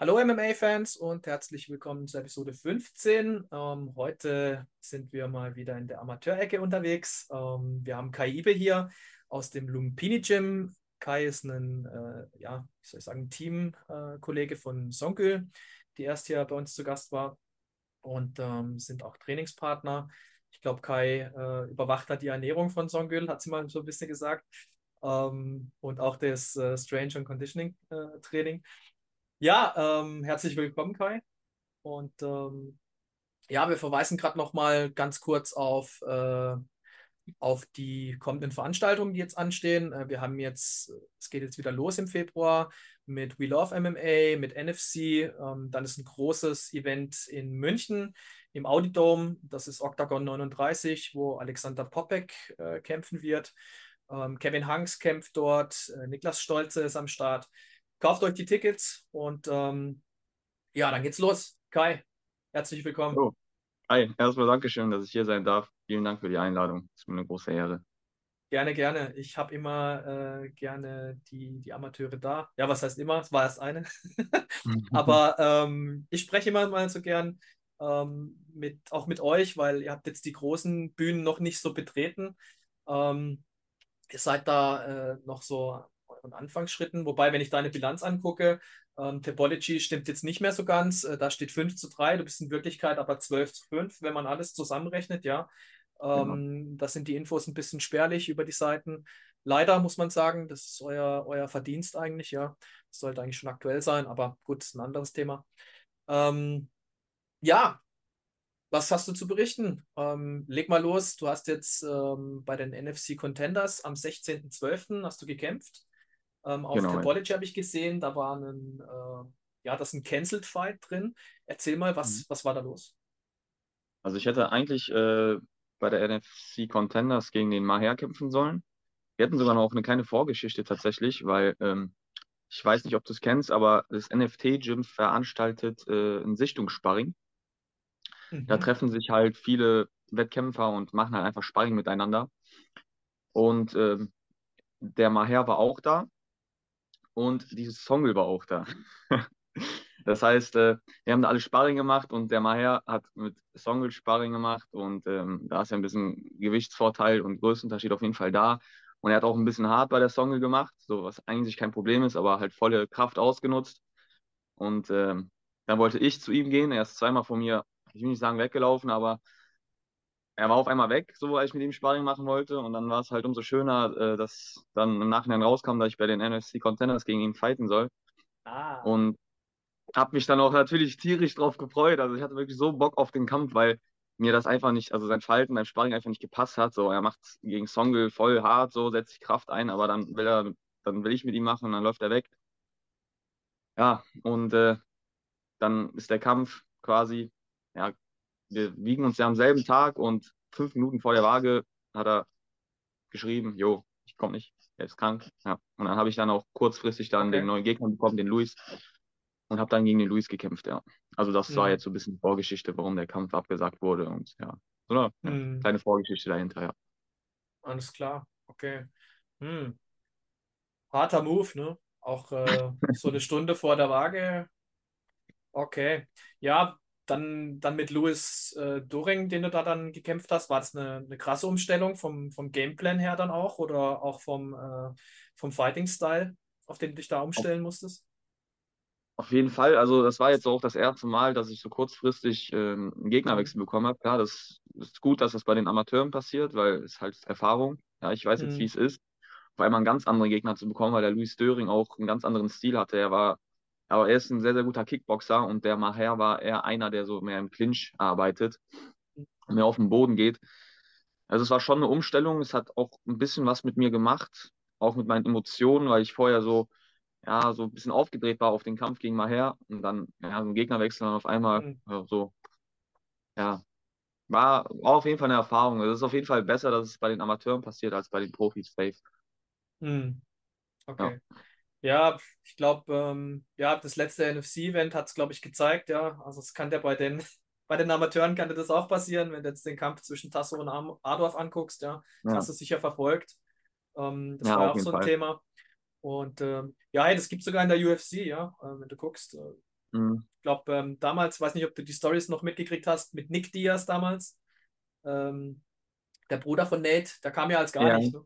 Hallo MMA-Fans und herzlich willkommen zur Episode 15. Ähm, heute sind wir mal wieder in der Amateurecke unterwegs. Ähm, wir haben Kai Ibe hier aus dem Lumpini Gym. Kai ist ein, äh, ja, wie soll ich sagen, Teamkollege äh, von Sonkül, die erst hier bei uns zu Gast war und ähm, sind auch Trainingspartner. Ich glaube, Kai äh, überwacht da die Ernährung von Songül, hat sie mal so ein bisschen gesagt. Ähm, und auch das äh, Strange und Conditioning äh, Training. Ja, ähm, herzlich willkommen, Kai. Und ähm, ja, wir verweisen gerade noch mal ganz kurz auf, äh, auf die kommenden Veranstaltungen, die jetzt anstehen. Äh, wir haben jetzt, es geht jetzt wieder los im Februar mit We Love MMA, mit NFC. Ähm, dann ist ein großes Event in München im Audidome. Das ist Octagon 39, wo Alexander Popek äh, kämpfen wird. Ähm, Kevin Hanks kämpft dort. Äh, Niklas Stolze ist am Start. Kauft euch die Tickets und ähm, ja, dann geht's los. Kai, herzlich willkommen. Oh. Hi, erstmal Dankeschön, dass ich hier sein darf. Vielen Dank für die Einladung. Das ist mir eine große Ehre. Gerne, gerne. Ich habe immer äh, gerne die, die Amateure da. Ja, was heißt immer? Es war erst eine. Aber ähm, ich spreche immer mal so gern ähm, mit, auch mit euch, weil ihr habt jetzt die großen Bühnen noch nicht so betreten. Ähm, ihr seid da äh, noch so euren Anfangsschritten. Wobei, wenn ich deine Bilanz angucke, ähm, Topology stimmt jetzt nicht mehr so ganz. Äh, da steht 5 zu 3, du bist in Wirklichkeit aber 12 zu 5, wenn man alles zusammenrechnet, ja. Ähm, genau. Das sind die Infos ein bisschen spärlich über die Seiten. Leider muss man sagen, das ist euer, euer Verdienst eigentlich, ja. Das sollte eigentlich schon aktuell sein, aber gut, ist ein anderes Thema. Ähm, ja, was hast du zu berichten? Ähm, leg mal los. Du hast jetzt ähm, bei den NFC Contenders am 16.12. hast du gekämpft. Ähm, auf genau, Topology habe ich gesehen, da war ein, äh, ja, das ist ein Cancelled Fight drin. Erzähl mal, was, mhm. was war da los? Also ich hätte eigentlich äh, bei der NFC Contenders gegen den Maher kämpfen sollen. Wir hätten sogar noch eine kleine Vorgeschichte tatsächlich, weil ähm, ich weiß nicht, ob du es kennst, aber das NFT-Gym veranstaltet äh, ein Sichtungssparring. Mhm. Da treffen sich halt viele Wettkämpfer und machen halt einfach Sparring miteinander. Und ähm, der Maher war auch da und dieses Songel war auch da. das heißt, äh, wir haben da alle Sparring gemacht und der Maher hat mit Songel Sparring gemacht und ähm, da ist ja ein bisschen Gewichtsvorteil und Größenunterschied auf jeden Fall da. Und er hat auch ein bisschen hart bei der Songel gemacht, so was eigentlich kein Problem ist, aber halt volle Kraft ausgenutzt. Und ähm, dann wollte ich zu ihm gehen. Er ist zweimal von mir, ich will nicht sagen weggelaufen, aber er war auf einmal weg, so als ich mit ihm Sparring machen wollte. Und dann war es halt umso schöner, äh, dass dann im Nachhinein rauskam, dass ich bei den NFC Contenders gegen ihn fighten soll. Ah. Und habe mich dann auch natürlich tierisch drauf gefreut. Also ich hatte wirklich so Bock auf den Kampf, weil mir das einfach nicht, also sein Verhalten beim Sparring einfach nicht gepasst hat. So, er macht gegen Songel voll hart, so setzt sich Kraft ein, aber dann will er, dann will ich mit ihm machen und dann läuft er weg. Ja, und äh, dann ist der Kampf quasi, ja, wir wiegen uns ja am selben Tag und fünf Minuten vor der Waage hat er geschrieben, jo, ich komme nicht, er ist krank. Ja. Und dann habe ich dann auch kurzfristig dann okay. den neuen Gegner bekommen, den Luis, und habe dann gegen den Luis gekämpft, ja. Also das mhm. war jetzt so ein bisschen Vorgeschichte, warum der Kampf abgesagt wurde und ja, so eine mhm. kleine Vorgeschichte dahinter, ja. Alles klar, okay. Hm. Harter Move, ne? Auch äh, so eine Stunde vor der Waage. Okay. Ja, dann, dann mit Louis äh, Doring, den du da dann gekämpft hast, war das eine, eine krasse Umstellung vom, vom Gameplan her dann auch oder auch vom, äh, vom Fighting-Style, auf den du dich da umstellen musstest? Auf jeden Fall. Also, das war jetzt auch das erste Mal, dass ich so kurzfristig ähm, einen Gegnerwechsel mhm. bekommen habe. Klar, das ist gut, dass das bei den Amateuren passiert, weil es halt Erfahrung. Ja, ich weiß jetzt, mhm. wie es ist, auf einmal einen ganz anderen Gegner zu bekommen, weil der Louis Döring auch einen ganz anderen Stil hatte. Er war aber er ist ein sehr, sehr guter Kickboxer und der Maher war eher einer, der so mehr im Clinch arbeitet, mehr auf den Boden geht. Also es war schon eine Umstellung. Es hat auch ein bisschen was mit mir gemacht, auch mit meinen Emotionen, weil ich vorher so, ja, so ein bisschen aufgedreht war auf den Kampf gegen Maher und dann, ja, so ein Gegnerwechsel und auf einmal mhm. ja, so, ja, war, war auf jeden Fall eine Erfahrung. Es ist auf jeden Fall besser, dass es bei den Amateuren passiert, als bei den Profis, safe. Mhm. Okay. Ja. Ja, ich glaube, ähm, ja, das letzte NFC-Event hat es, glaube ich, gezeigt, ja. Also es kann ja bei den, bei den Amateuren kann das auch passieren, wenn du jetzt den Kampf zwischen Tasso und Adorf anguckst, ja. ja. Hast du sicher verfolgt. Ähm, das ja, war auch so ein Fall. Thema. Und ähm, ja, hey, das gibt es sogar in der UFC, ja, äh, wenn du guckst. Äh, Mhm. Ich glaube, ähm, damals, weiß nicht, ob du die Stories noch mitgekriegt hast, mit Nick Diaz damals. Ähm, der Bruder von Nate, der kam ja als gar ja. nicht. Ne?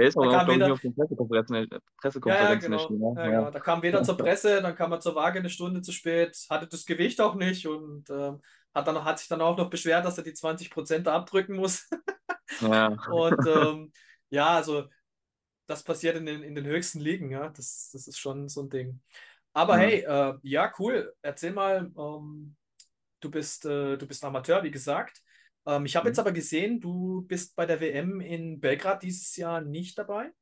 Der ist auch, auch glaube ich, auf den Pressekonferenzen, Pressekonferenzen ja, ja, genau. Ja, genau. Da kam weder zur Presse, dann kam er zur Waage eine Stunde zu spät, hatte das Gewicht auch nicht und äh, hat, dann, hat sich dann auch noch beschwert, dass er die 20 Prozent abdrücken muss. ja. Und ähm, ja, also das passiert in den, in den höchsten Ligen, ja. Das, das ist schon so ein Ding. Aber ja. hey, äh, ja, cool. Erzähl mal, ähm, du, bist, äh, du bist Amateur, wie gesagt. Ähm, ich habe mhm. jetzt aber gesehen, du bist bei der WM in Belgrad dieses Jahr nicht dabei.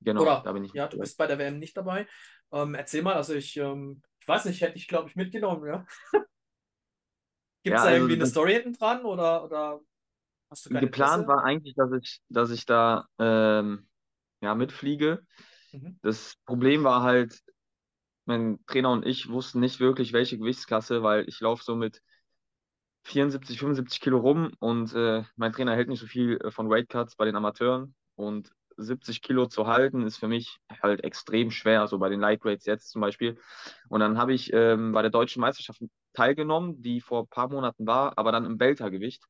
Genau, Oder, da bin ich. Ja, du bist bei der WM nicht dabei. Ähm, erzähl mal, also ich, ähm, ich weiß nicht, hätte ich, glaube ich, mitgenommen, ja. Gibt es ja, da also irgendwie eine Story hinten dran oder, oder hast du keine Geplant Presse? war eigentlich, dass ich, dass ich da ähm, ja, mitfliege. Mhm. Das Problem war halt, mein Trainer und ich wussten nicht wirklich, welche Gewichtsklasse, weil ich laufe so mit 74, 75 Kilo rum und äh, mein Trainer hält nicht so viel äh, von Weightcuts bei den Amateuren und 70 Kilo zu halten ist für mich halt extrem schwer, so bei den Lightweights jetzt zum Beispiel. Und dann habe ich ähm, bei der deutschen Meisterschaft teilgenommen, die vor ein paar Monaten war, aber dann im Weltergewicht.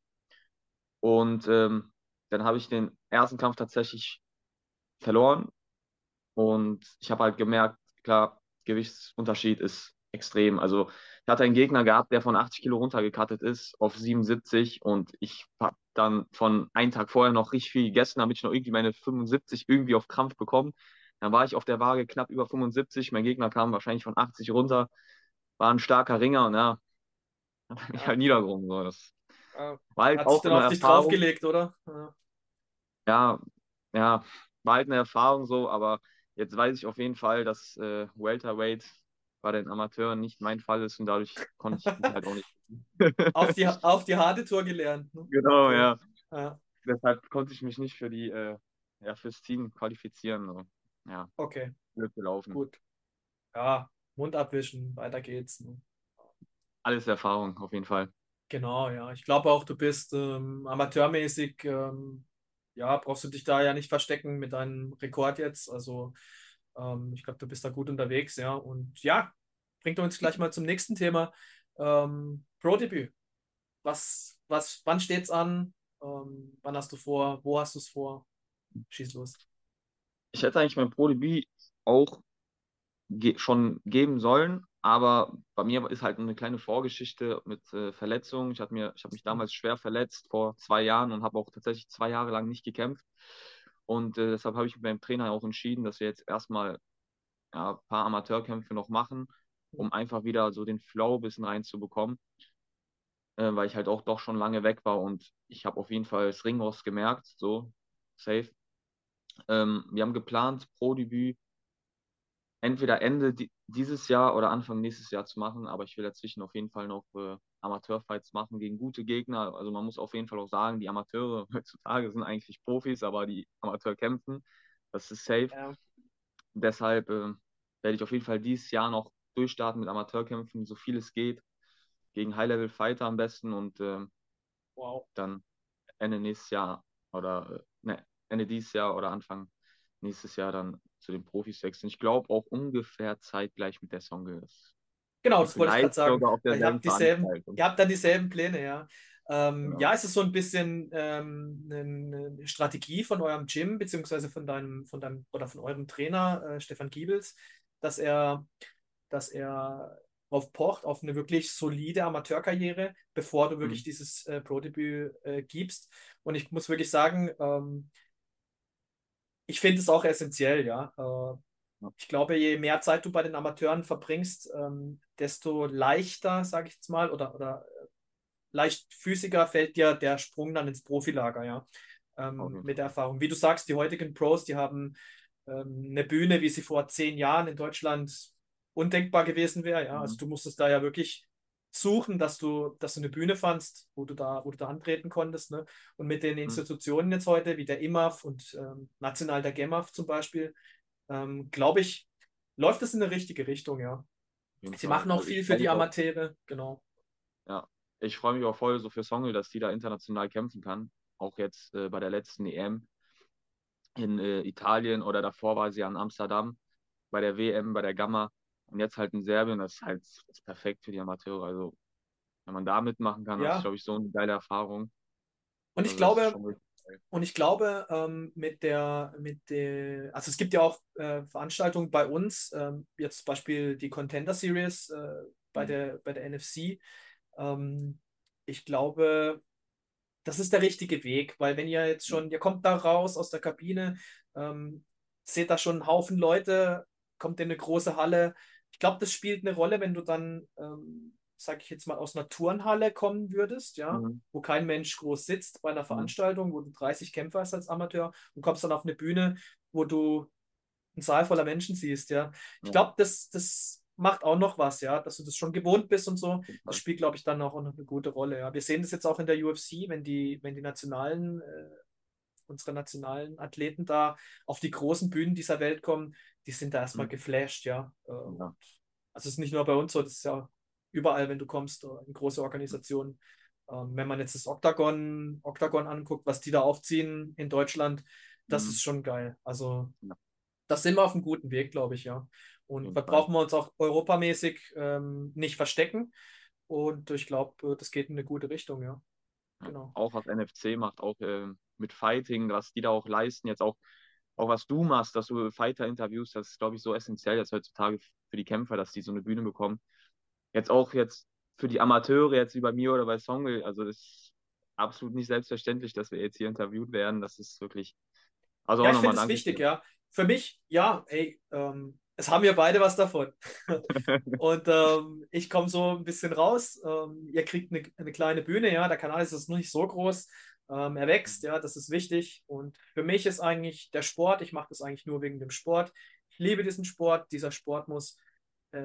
Und ähm, dann habe ich den ersten Kampf tatsächlich verloren und ich habe halt gemerkt, klar, Gewichtsunterschied ist extrem. Also hatte einen Gegner gehabt, der von 80 Kilo runtergekattet ist auf 77 und ich habe dann von einem Tag vorher noch richtig viel gegessen, damit ich noch irgendwie meine 75 irgendwie auf Krampf bekommen. Dann war ich auf der Waage knapp über 75. Mein Gegner kam wahrscheinlich von 80 runter, war ein starker Ringer und ja, hat mich ja. halt niedergerungen. So. Das ja. war halt Hat auch sich dann auf dich draufgelegt, oder? Ja. ja, ja, war halt eine Erfahrung so, aber jetzt weiß ich auf jeden Fall, dass äh, Welterweight bei den Amateuren nicht mein Fall ist und dadurch konnte ich halt auch nicht. auf, die, auf die harte Tour gelernt. Ne? Genau, ja. ja. Deshalb konnte ich mich nicht für die, äh, ja, fürs Team qualifizieren. So. Ja. Okay. Blöd gelaufen. Gut. Ja, Mund abwischen, weiter geht's. Ne? Alles Erfahrung, auf jeden Fall. Genau, ja. Ich glaube auch, du bist ähm, amateurmäßig, ähm, ja, brauchst du dich da ja nicht verstecken mit deinem Rekord jetzt. Also ähm, ich glaube, du bist da gut unterwegs, ja. Und ja, bringt uns gleich mal zum nächsten Thema. Ähm, Pro-Debüt. Was, was, wann steht's an? Ähm, wann hast du vor? Wo hast du es vor? Schieß los. Ich hätte eigentlich mein Pro-Debüt auch ge schon geben sollen, aber bei mir ist halt eine kleine Vorgeschichte mit äh, Verletzungen. Ich habe hab mich damals schwer verletzt vor zwei Jahren und habe auch tatsächlich zwei Jahre lang nicht gekämpft. Und äh, deshalb habe ich mit meinem Trainer auch entschieden, dass wir jetzt erstmal ja, ein paar Amateurkämpfe noch machen, um einfach wieder so den Flow ein bisschen reinzubekommen. Äh, weil ich halt auch doch schon lange weg war und ich habe auf jeden Fall das Ringros gemerkt, so safe. Ähm, wir haben geplant, Pro-Debüt entweder Ende dieses Jahr oder Anfang nächstes Jahr zu machen, aber ich will dazwischen auf jeden Fall noch äh, Amateurfights machen gegen gute Gegner. Also man muss auf jeden Fall auch sagen, die Amateure heutzutage sind eigentlich Profis, aber die Amateur kämpfen. Das ist safe. Ja. Deshalb äh, werde ich auf jeden Fall dieses Jahr noch durchstarten mit Amateurkämpfen, so viel es geht, gegen High-Level-Fighter am besten und äh, wow. dann Ende nächstes Jahr oder äh, ne, Ende dieses Jahr oder Anfang nächstes Jahr dann zu den Profis wechseln. Ich glaube auch ungefähr zeitgleich mit der Song. Genau, das wollte ich gerade sagen. Ihr habt, dieselben, ihr habt dann dieselben Pläne, ja. Ähm, genau. Ja, es ist so ein bisschen ähm, eine Strategie von eurem Gym, beziehungsweise von deinem, von deinem oder von eurem Trainer, äh, Stefan Giebels, dass er, dass er auf pocht, auf eine wirklich solide Amateurkarriere, bevor du wirklich mhm. dieses äh, Pro-Debüt äh, gibst. Und ich muss wirklich sagen, ähm, ich finde es auch essentiell, ja. Äh, ich glaube, je mehr Zeit du bei den Amateuren verbringst, ähm, desto leichter, sage ich jetzt mal, oder, oder äh, leichtfüßiger fällt dir der Sprung dann ins Profilager, ja. Ähm, okay. Mit der Erfahrung. Wie du sagst, die heutigen Pros, die haben ähm, eine Bühne, wie sie vor zehn Jahren in Deutschland undenkbar gewesen wäre, ja. Also mhm. Also du musstest da ja wirklich suchen, dass du, dass du eine Bühne fandst, wo du da, wo du da antreten konntest. Ne? Und mit den mhm. Institutionen jetzt heute, wie der IMAF und ähm, national der GEMAF zum Beispiel, ähm, glaube ich, läuft es in eine richtige Richtung, ja. Sie machen auch also viel für die Amateure, genau. Ja, ich freue mich auch voll so für Songel, dass die da international kämpfen kann. Auch jetzt äh, bei der letzten EM in äh, Italien oder davor war sie an Amsterdam bei der WM, bei der Gamma. Und jetzt halt in Serbien, das ist halt das ist perfekt für die Amateure. Also, wenn man da mitmachen kann, das ist, Ja, glaube ich, so eine geile Erfahrung. und ich Also, ist glaube. Und ich glaube, ähm, mit der, mit der, also es gibt ja auch äh, Veranstaltungen bei uns, ähm, jetzt zum Beispiel die Contender Series äh, bei Mhm. der, bei der NFC. Ähm, ich glaube, das ist der richtige Weg, weil wenn ihr jetzt Ja. schon, ihr kommt da raus aus der Kabine, ähm, seht da schon einen Haufen Leute, kommt in eine große Halle. Ich glaube, das spielt eine Rolle, wenn du dann, ähm, sage ich jetzt mal, aus einer Turnhalle kommen würdest, ja, Mhm. wo kein Mensch groß sitzt bei einer Mhm. Veranstaltung, wo du 30 Kämpfer hast als Amateur und kommst dann auf eine Bühne, wo du einen Saal voller Menschen siehst, ja. Ich glaube, das, das macht auch noch was, ja, dass du das schon gewohnt bist und so. Das spielt, glaube ich, dann auch noch eine gute Rolle, ja. Wir sehen das jetzt auch in der UFC, wenn die, wenn die nationalen, äh, unsere nationalen Athleten da auf die großen Bühnen dieser Welt kommen, die sind da erstmal Mhm. geflasht, ja. Äh, Ja. also es ist nicht nur bei uns so, das ist ja überall, wenn du kommst, äh, in große Organisationen. Ähm, wenn man jetzt das Octagon, Octagon anguckt, was die da aufziehen in Deutschland, das Mhm. ist schon geil. Also Ja, das sind wir auf einem guten Weg, glaube ich, ja. Und da brauchen wir uns auch europamäßig ähm, nicht verstecken. Und ich glaube, das geht in eine gute Richtung, ja. Genau. Auch was NFC macht, auch ähm, mit Fighting, was die da auch leisten, jetzt auch, auch was du machst, dass du Fighter interviewst, das ist, glaube ich, so essentiell jetzt heutzutage für die Kämpfer, dass die so eine Bühne bekommen. Jetzt auch jetzt für die Amateure, jetzt wie bei mir oder bei Songel, also das ist absolut nicht selbstverständlich, dass wir jetzt hier interviewt werden. Das ist wirklich, also Ja, auch ich finde es wichtig, ja. Für mich, ja, ey, ähm, es haben wir beide was davon. Und ähm, ich komme so ein bisschen raus. Ähm, ihr kriegt eine, eine kleine Bühne, ja. Der Kanal ist jetzt noch nicht so groß. Ähm, er wächst, ja, das ist wichtig. Und für mich ist eigentlich der Sport, ich mache das eigentlich nur wegen dem Sport. Ich liebe diesen Sport. Dieser Sport muss äh,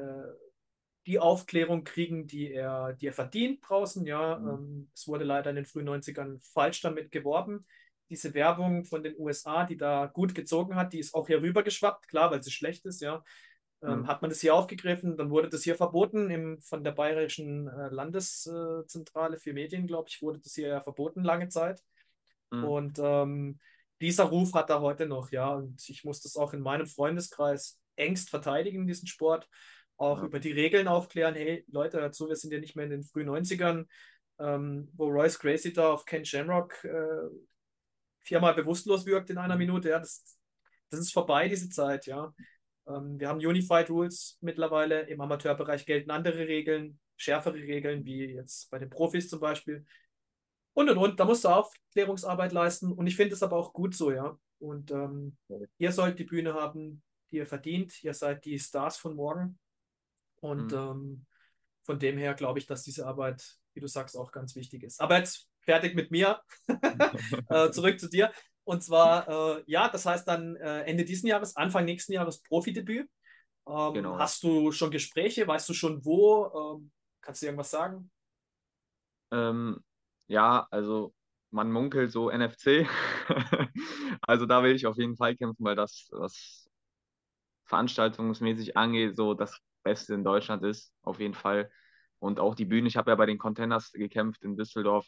die Aufklärung kriegen, die er, die er verdient draußen. Ja, Mhm. ähm, es wurde leider in den frühen 90ern falsch damit geworben. Diese Werbung von den USA, die da gut gezogen hat, die ist auch hier rüber geschwappt, klar, weil sie schlecht ist, ja. Mhm. hat man das hier aufgegriffen, dann wurde das hier verboten im, von der Bayerischen äh, Landeszentrale für Medien, glaube ich, wurde das hier ja verboten lange Zeit. Mhm. Und ähm, dieser Ruf hat er heute noch, ja. Und ich muss das auch in meinem Freundeskreis engst verteidigen, diesen Sport. Auch Ja. über die Regeln aufklären. Hey, Leute, dazu, wir sind ja nicht mehr in den frühen 90ern, ähm, wo Royce Gracie da auf Ken Shamrock äh, viermal bewusstlos wirkt in einer Mhm. Minute. Ja, das, das ist vorbei, diese Zeit, ja. Ähm, wir haben Unified Rules mittlerweile. Im Amateurbereich gelten andere Regeln, schärfere Regeln, wie jetzt bei den Profis zum Beispiel. Und und und, da musst du Aufklärungsarbeit leisten. Und ich finde es aber auch gut so, ja. Und ähm, ihr sollt die Bühne haben, die ihr verdient. Ihr seid die Stars von morgen. Und Mhm. ähm, von dem her glaube ich, dass diese Arbeit, wie du sagst, auch ganz wichtig ist. Aber jetzt fertig mit mir. äh, zurück zu dir. Und zwar, äh, ja, das heißt dann äh, Ende diesen Jahres, Anfang nächsten Jahres Profidebüt. Ähm, Genau. Hast du schon Gespräche? Weißt du schon wo? Ähm, kannst du irgendwas sagen? Ähm, ja, also man munkelt so NFC. Also da will ich auf jeden Fall kämpfen, weil das, was veranstaltungsmäßig angeht, so das Beste in Deutschland ist, auf jeden Fall. Und auch die Bühne, ich habe ja bei den Containers gekämpft in Düsseldorf.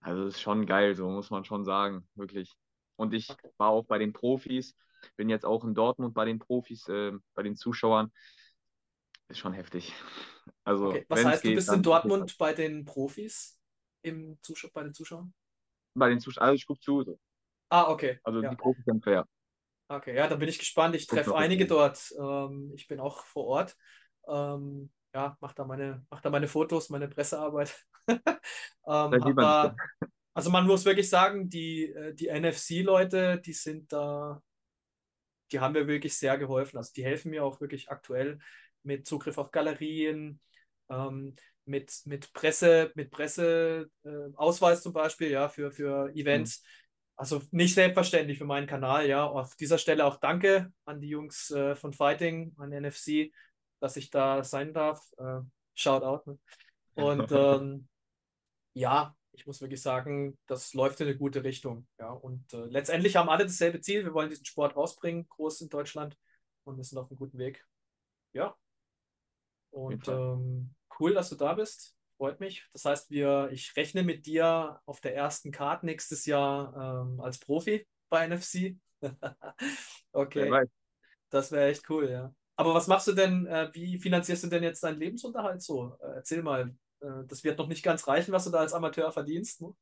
Also ist schon geil, so muss man schon sagen, wirklich. Und ich Okay. war auch bei den Profis, bin jetzt auch in Dortmund bei den Profis, äh, bei den Zuschauern. Ist schon heftig. Also, Okay. Was heißt, du geht, bist in Dortmund bei den Profis im Zuschau bei den Zuschauern? bei den Zuschauern. Also ich gucke zu. Ah, okay. Also die Ja. Profikämpfer, ja. Okay, ja, dann bin ich gespannt. Ich treffe einige dort. Ähm, ich bin auch vor Ort. Ähm, ja, mach da meine, mach da meine Fotos, meine Pressearbeit. Ähm, hab da. Also man muss wirklich sagen, die, äh, die NFC-Leute, die sind da, die haben mir wirklich sehr geholfen. Also die helfen mir auch wirklich aktuell mit Zugriff auf Galerien, ähm, mit, mit Presse, mit Presseausweis äh, zum Beispiel, ja, für, für Mhm. Events. Also nicht selbstverständlich für meinen Kanal, ja. Auf dieser Stelle auch danke an die Jungs äh, von Fighting, an NFC, dass ich da sein darf. Äh, Shoutout. Ne? Und ähm, ja, ich muss wirklich sagen, das läuft in eine gute Richtung. Ja, und äh, letztendlich haben alle dasselbe Ziel. Wir wollen diesen Sport rausbringen, groß in Deutschland, und wir sind auf einem guten Weg. Ja, und ähm, cool, dass du da bist. Freut mich. Das heißt, wir, ich rechne mit dir auf der ersten Card nächstes Jahr ähm, als Profi bei NFC. Okay, das wäre echt cool, ja. Aber was machst du denn, äh, wie finanzierst du denn jetzt deinen Lebensunterhalt so? Äh, erzähl mal. Äh, das wird noch nicht ganz reichen, was du da als Amateur verdienst. Ne?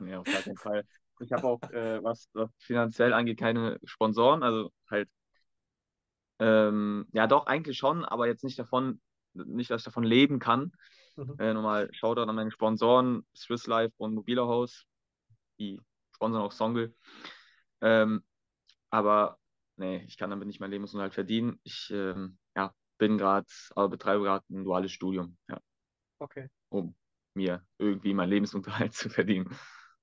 Nee, auf gar keinen Fall. Ich habe auch, äh, was, was finanziell angeht, keine Sponsoren, also halt, ähm, ja doch, eigentlich schon, aber jetzt nicht davon, nicht, dass ich davon leben kann. Mhm. Äh, nochmal Shoutout an meine Sponsoren, Swiss Life und Mobiler Haus, die sponsern auch Songle. Ähm, aber nee, ich kann damit nicht mein Lebensunterhalt verdienen. Ich ähm, ja, bin gerade, aber betreibe gerade ein duales Studium, ja, Okay, um mir irgendwie meinen Lebensunterhalt zu verdienen.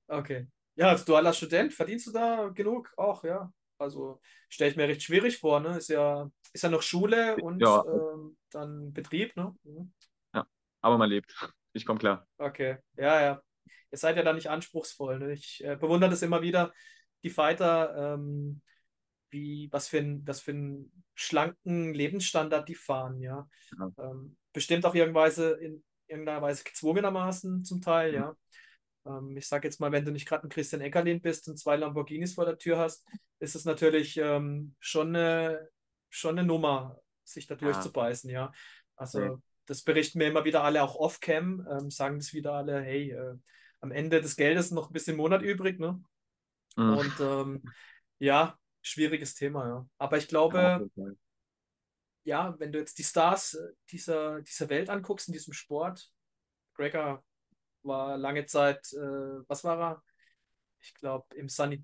okay. Ja, als dualer Student verdienst du da genug auch, ja. Also stelle ich mir recht schwierig vor, ne? Ist ja, ist ja noch Schule und Ja, ähm, dann Betrieb, ne? Mhm. ja, aber man lebt. Ich komme klar. Okay, ja, ja. Ihr seid ja da nicht anspruchsvoll, ne? Ich äh, bewundere das immer wieder, die Fighter, ähm, wie, was für ein, was für einen schlanken Lebensstandard die fahren, ja. Ja. Ähm, bestimmt auch irgendweise in irgendeiner Weise gezwungenermaßen zum Teil, Mhm. ja. Ähm, ich sage jetzt mal, wenn du nicht gerade ein Christian Eckerlin bist und zwei Lamborghinis vor der Tür hast, ist es natürlich ähm, schon eine, schon eine Nummer, sich da Ja, durchzubeißen, ja. nee. Also das berichten mir immer wieder alle, auch off-cam, ähm, sagen das wieder alle, hey, äh, am Ende des Geldes noch ein bisschen Monat übrig, ne? Mhm. Und ähm, ja, schwieriges Thema, ja. Aber ich Ja, glaube, Fall. Ja, wenn du jetzt die Stars äh, dieser, dieser Welt anguckst, in diesem Sport, Gregor war lange Zeit, äh, was war er? Ich glaube, im Sani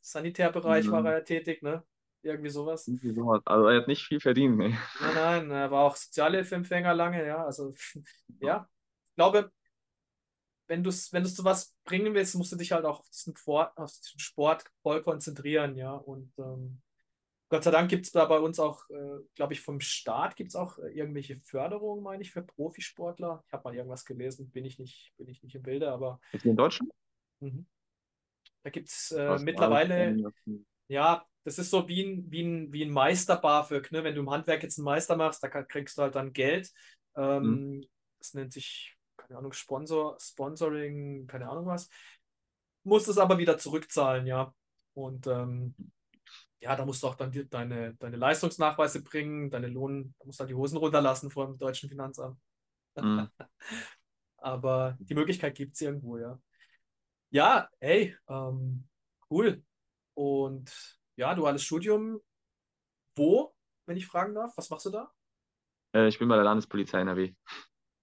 Sanitärbereich war Mhm. er tätig, ne? Irgendwie sowas. Irgendwie sowas. Also er hat nicht viel verdient, nee. Nein, nein, er war auch Sozialhilfeempfänger lange, ja. Also, ja, ich glaube, wenn du es wenn du's zu was bringen willst, musst du dich halt auch auf diesen, Sport, auf diesen Sport voll konzentrieren, ja. Und ähm, Gott sei Dank gibt es da bei uns auch, äh, glaube ich, vom Staat gibt es auch äh, irgendwelche Förderungen, meine ich, für Profisportler. Ich habe mal irgendwas gelesen, bin ich nicht, bin ich nicht im Bilde, aber in Deutschland? mhm. da gibt es äh, mittlerweile, ja, das ist so wie ein, wie ein, wie ein Meister BAföG, ne? Wenn du im Handwerk jetzt einen Meister machst, da kriegst du halt dann Geld. Mhm. Ähm, das nennt sich, keine Ahnung, Sponsor, Sponsoring, keine Ahnung was. Musst es aber wieder zurückzahlen, ja. Und ähm, ja, da musst du auch dann die, deine, deine Leistungsnachweise bringen, deine Lohn, da musst du halt die Hosen runterlassen vor dem deutschen Finanzamt. Mhm. Aber die Möglichkeit gibt es irgendwo, ja. Ja, hey, ähm, cool. Und ja, duales Studium. Wo, wenn ich fragen darf? Was machst du da? Äh, ich bin bei der Landespolizei NRW.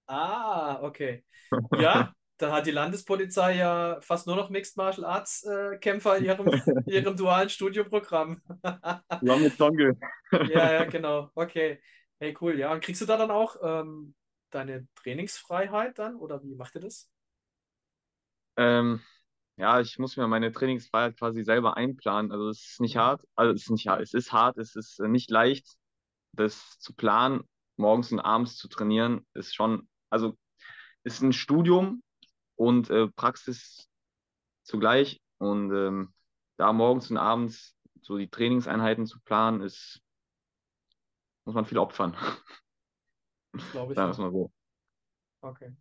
Ah, okay. Ja, dann hat die Landespolizei ja fast nur noch Mixed Martial Arts äh, Kämpfer in ihrem, ihrem dualen Studioprogramm. Zusammen mit Songe. Ja, ja, genau. Okay. Hey, cool. Ja, und kriegst du da dann auch ähm, deine Trainingsfreiheit dann? Oder wie macht ihr das? Ähm, ja, ich muss mir meine Trainingsfreiheit quasi selber einplanen. Also es ist nicht Mhm. hart, also es ist nicht hart, es ist hart, es ist äh, nicht leicht, das zu planen, morgens und abends zu trainieren, ist schon, also ist ein Studium und äh, Praxis zugleich. Und ähm, da morgens und abends so die Trainingseinheiten zu planen, ist, muss man viel opfern. Das glaube ich, Sagen wir es mal so. Okay.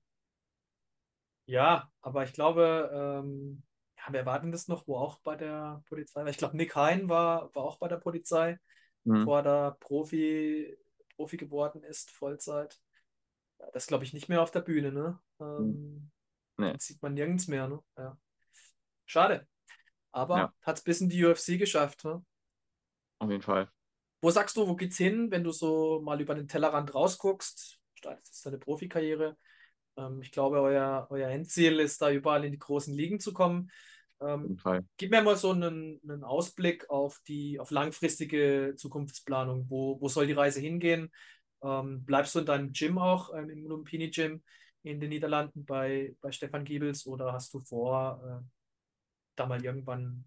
Ja, aber ich glaube, ähm, ja, wer war denn das noch, wo auch bei der Polizei war? Ich glaube, Nick Hein war, war auch bei der Polizei, Mhm. bevor er da Profi, Profi geworden ist, Vollzeit. Das glaube ich nicht mehr auf der Bühne, ne? Ähm, Nee, den sieht man nirgends mehr, ne? Ja. Schade. ja, Aber hat es bis in die UFC geschafft, ne? auf jeden Fall. Wo sagst du, wo geht's hin, wenn du so mal über den Tellerrand rausguckst? Startest jetzt deine Profikarriere. Ähm, ich glaube, euer, euer Endziel ist da überall in die großen Ligen zu kommen. Auf Ähm, jeden Fall. gib mir mal so einen, einen Ausblick auf die auf langfristige Zukunftsplanung. Wo, wo soll die Reise hingehen? Ähm, bleibst du in deinem Gym auch, im Lumpini Gym in den Niederlanden bei, bei Stefan Giebels oder hast du vor, äh, da mal irgendwann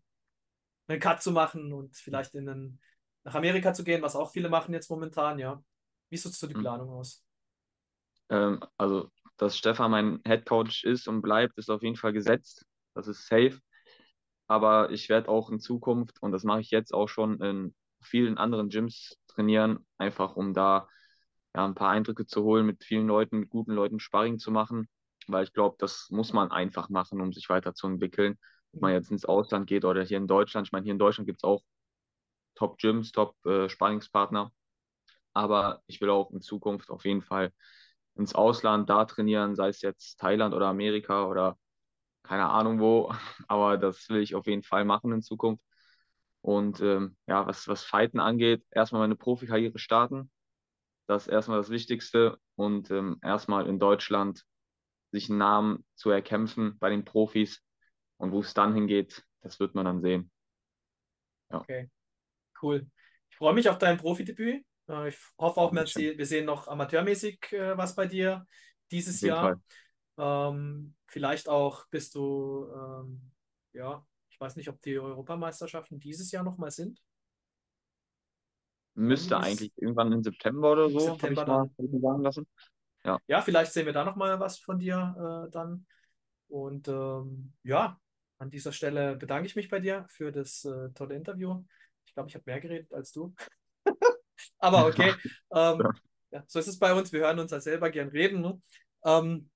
einen Cut zu machen und vielleicht in einen, nach Amerika zu gehen, was auch viele machen jetzt momentan, ja? Wie sieht so die Mhm. Planung aus? Ähm, also, dass Stefan mein Headcoach ist und bleibt, ist auf jeden Fall gesetzt. Das ist safe. Aber ich werde auch in Zukunft, und das mache ich jetzt auch schon, in vielen anderen Gyms trainieren, einfach um da ja, ein paar Eindrücke zu holen, mit vielen Leuten, mit guten Leuten Sparring zu machen. Weil ich glaube, das muss man einfach machen, um sich weiterzuentwickeln. Ob man Mhm. jetzt ins Ausland geht oder hier in Deutschland. Ich meine, hier in Deutschland gibt es auch Top-Gyms, Top-Sparringspartner. aber ich will auch in Zukunft auf jeden Fall ins Ausland da trainieren, sei es jetzt Thailand oder Amerika oder keine Ahnung wo, aber das will ich auf jeden Fall machen in Zukunft. Und ähm, ja, was, was Fighten angeht, erstmal meine Profikarriere starten. Das ist erstmal das Wichtigste und ähm, erstmal in Deutschland sich einen Namen zu erkämpfen bei den Profis und wo es dann hingeht, das wird man dann sehen. Ja. Okay, cool. Ich freue mich auf dein Profidebüt. Äh, ich hoffe auch, wir sehen noch amateurmäßig äh, was bei dir dieses Jahr. Ähm, vielleicht auch bist du, ähm, ja, ich weiß nicht, ob die Europameisterschaften dieses Jahr nochmal sind. Müsste eigentlich irgendwann im September oder so, habe ich mal sagen lassen. Ja. ja, vielleicht sehen wir da nochmal was von dir äh, dann. Und ähm, ja, an dieser Stelle bedanke ich mich bei dir für das äh, tolle Interview. Ich glaube, ich habe mehr geredet als du. Aber okay. ähm, ja, so ist es bei uns. Wir hören uns ja selber gern reden. Ne? Ähm,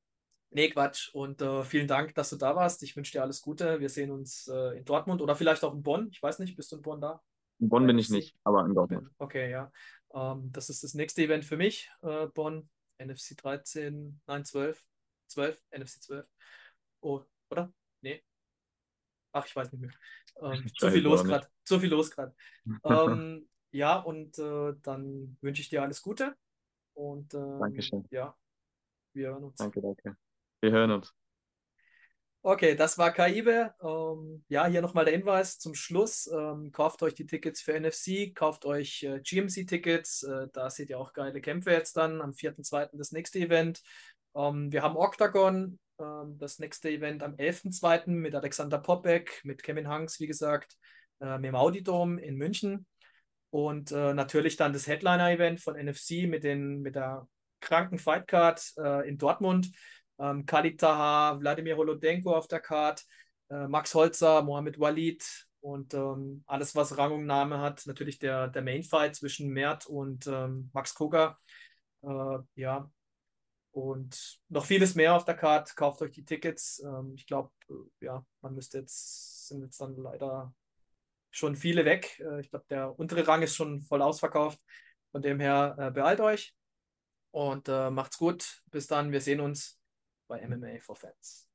nee, Quatsch. Und äh, vielen Dank, dass du da warst. Ich wünsche dir alles Gute. Wir sehen uns äh, in Dortmund oder vielleicht auch in Bonn. Ich weiß nicht, bist du in Bonn da? In Bonn bin ich nicht, aber in Dortmund. Okay, ja. Ähm, das ist das nächste Event für mich. Äh, Bonn, NFC 13, nein, 12. 12, NFC 12. Oh, oder? Nee. Ach, ich weiß nicht mehr. Ähm, zu, viel los grad, zu viel los gerade. ähm, ja, und äh, dann wünsche ich dir alles Gute. Und ähm, Dankeschön. Ja, wir hören uns. Danke, danke. Wir hören uns. Okay, das war Kaibe. Ähm, ja, hier nochmal der Hinweis zum Schluss. Ähm, kauft euch die Tickets für NFC, kauft euch äh, GMC-Tickets. Äh, da seht ihr auch geile Kämpfe jetzt dann. Am 4.2. das nächste Event. Ähm, wir haben Octagon, ähm, das nächste Event am 11.2. mit Alexander Popek, mit Kevin Hanks, wie gesagt, äh, dem Audidom in München. Und äh, natürlich dann das Headliner-Event von NFC mit, den, mit der kranken Fightcard äh, in Dortmund. Ähm, Khalid Taha, Wladimir Holodenko auf der Card, äh, Max Holzer, Mohamed Walid und ähm, alles, was Rang und Name hat. Natürlich der, der Main-Fight zwischen Mert und ähm, Max Koga. Äh, ja, und noch vieles mehr auf der Card. Kauft euch die Tickets. Ähm, ich glaube, äh, ja, man müsste jetzt, sind jetzt dann leider schon viele weg. Äh, ich glaube, der untere Rang ist schon voll ausverkauft. Von dem her äh, beeilt euch und äh, macht's gut. Bis dann, wir sehen uns bei MMA for Fans.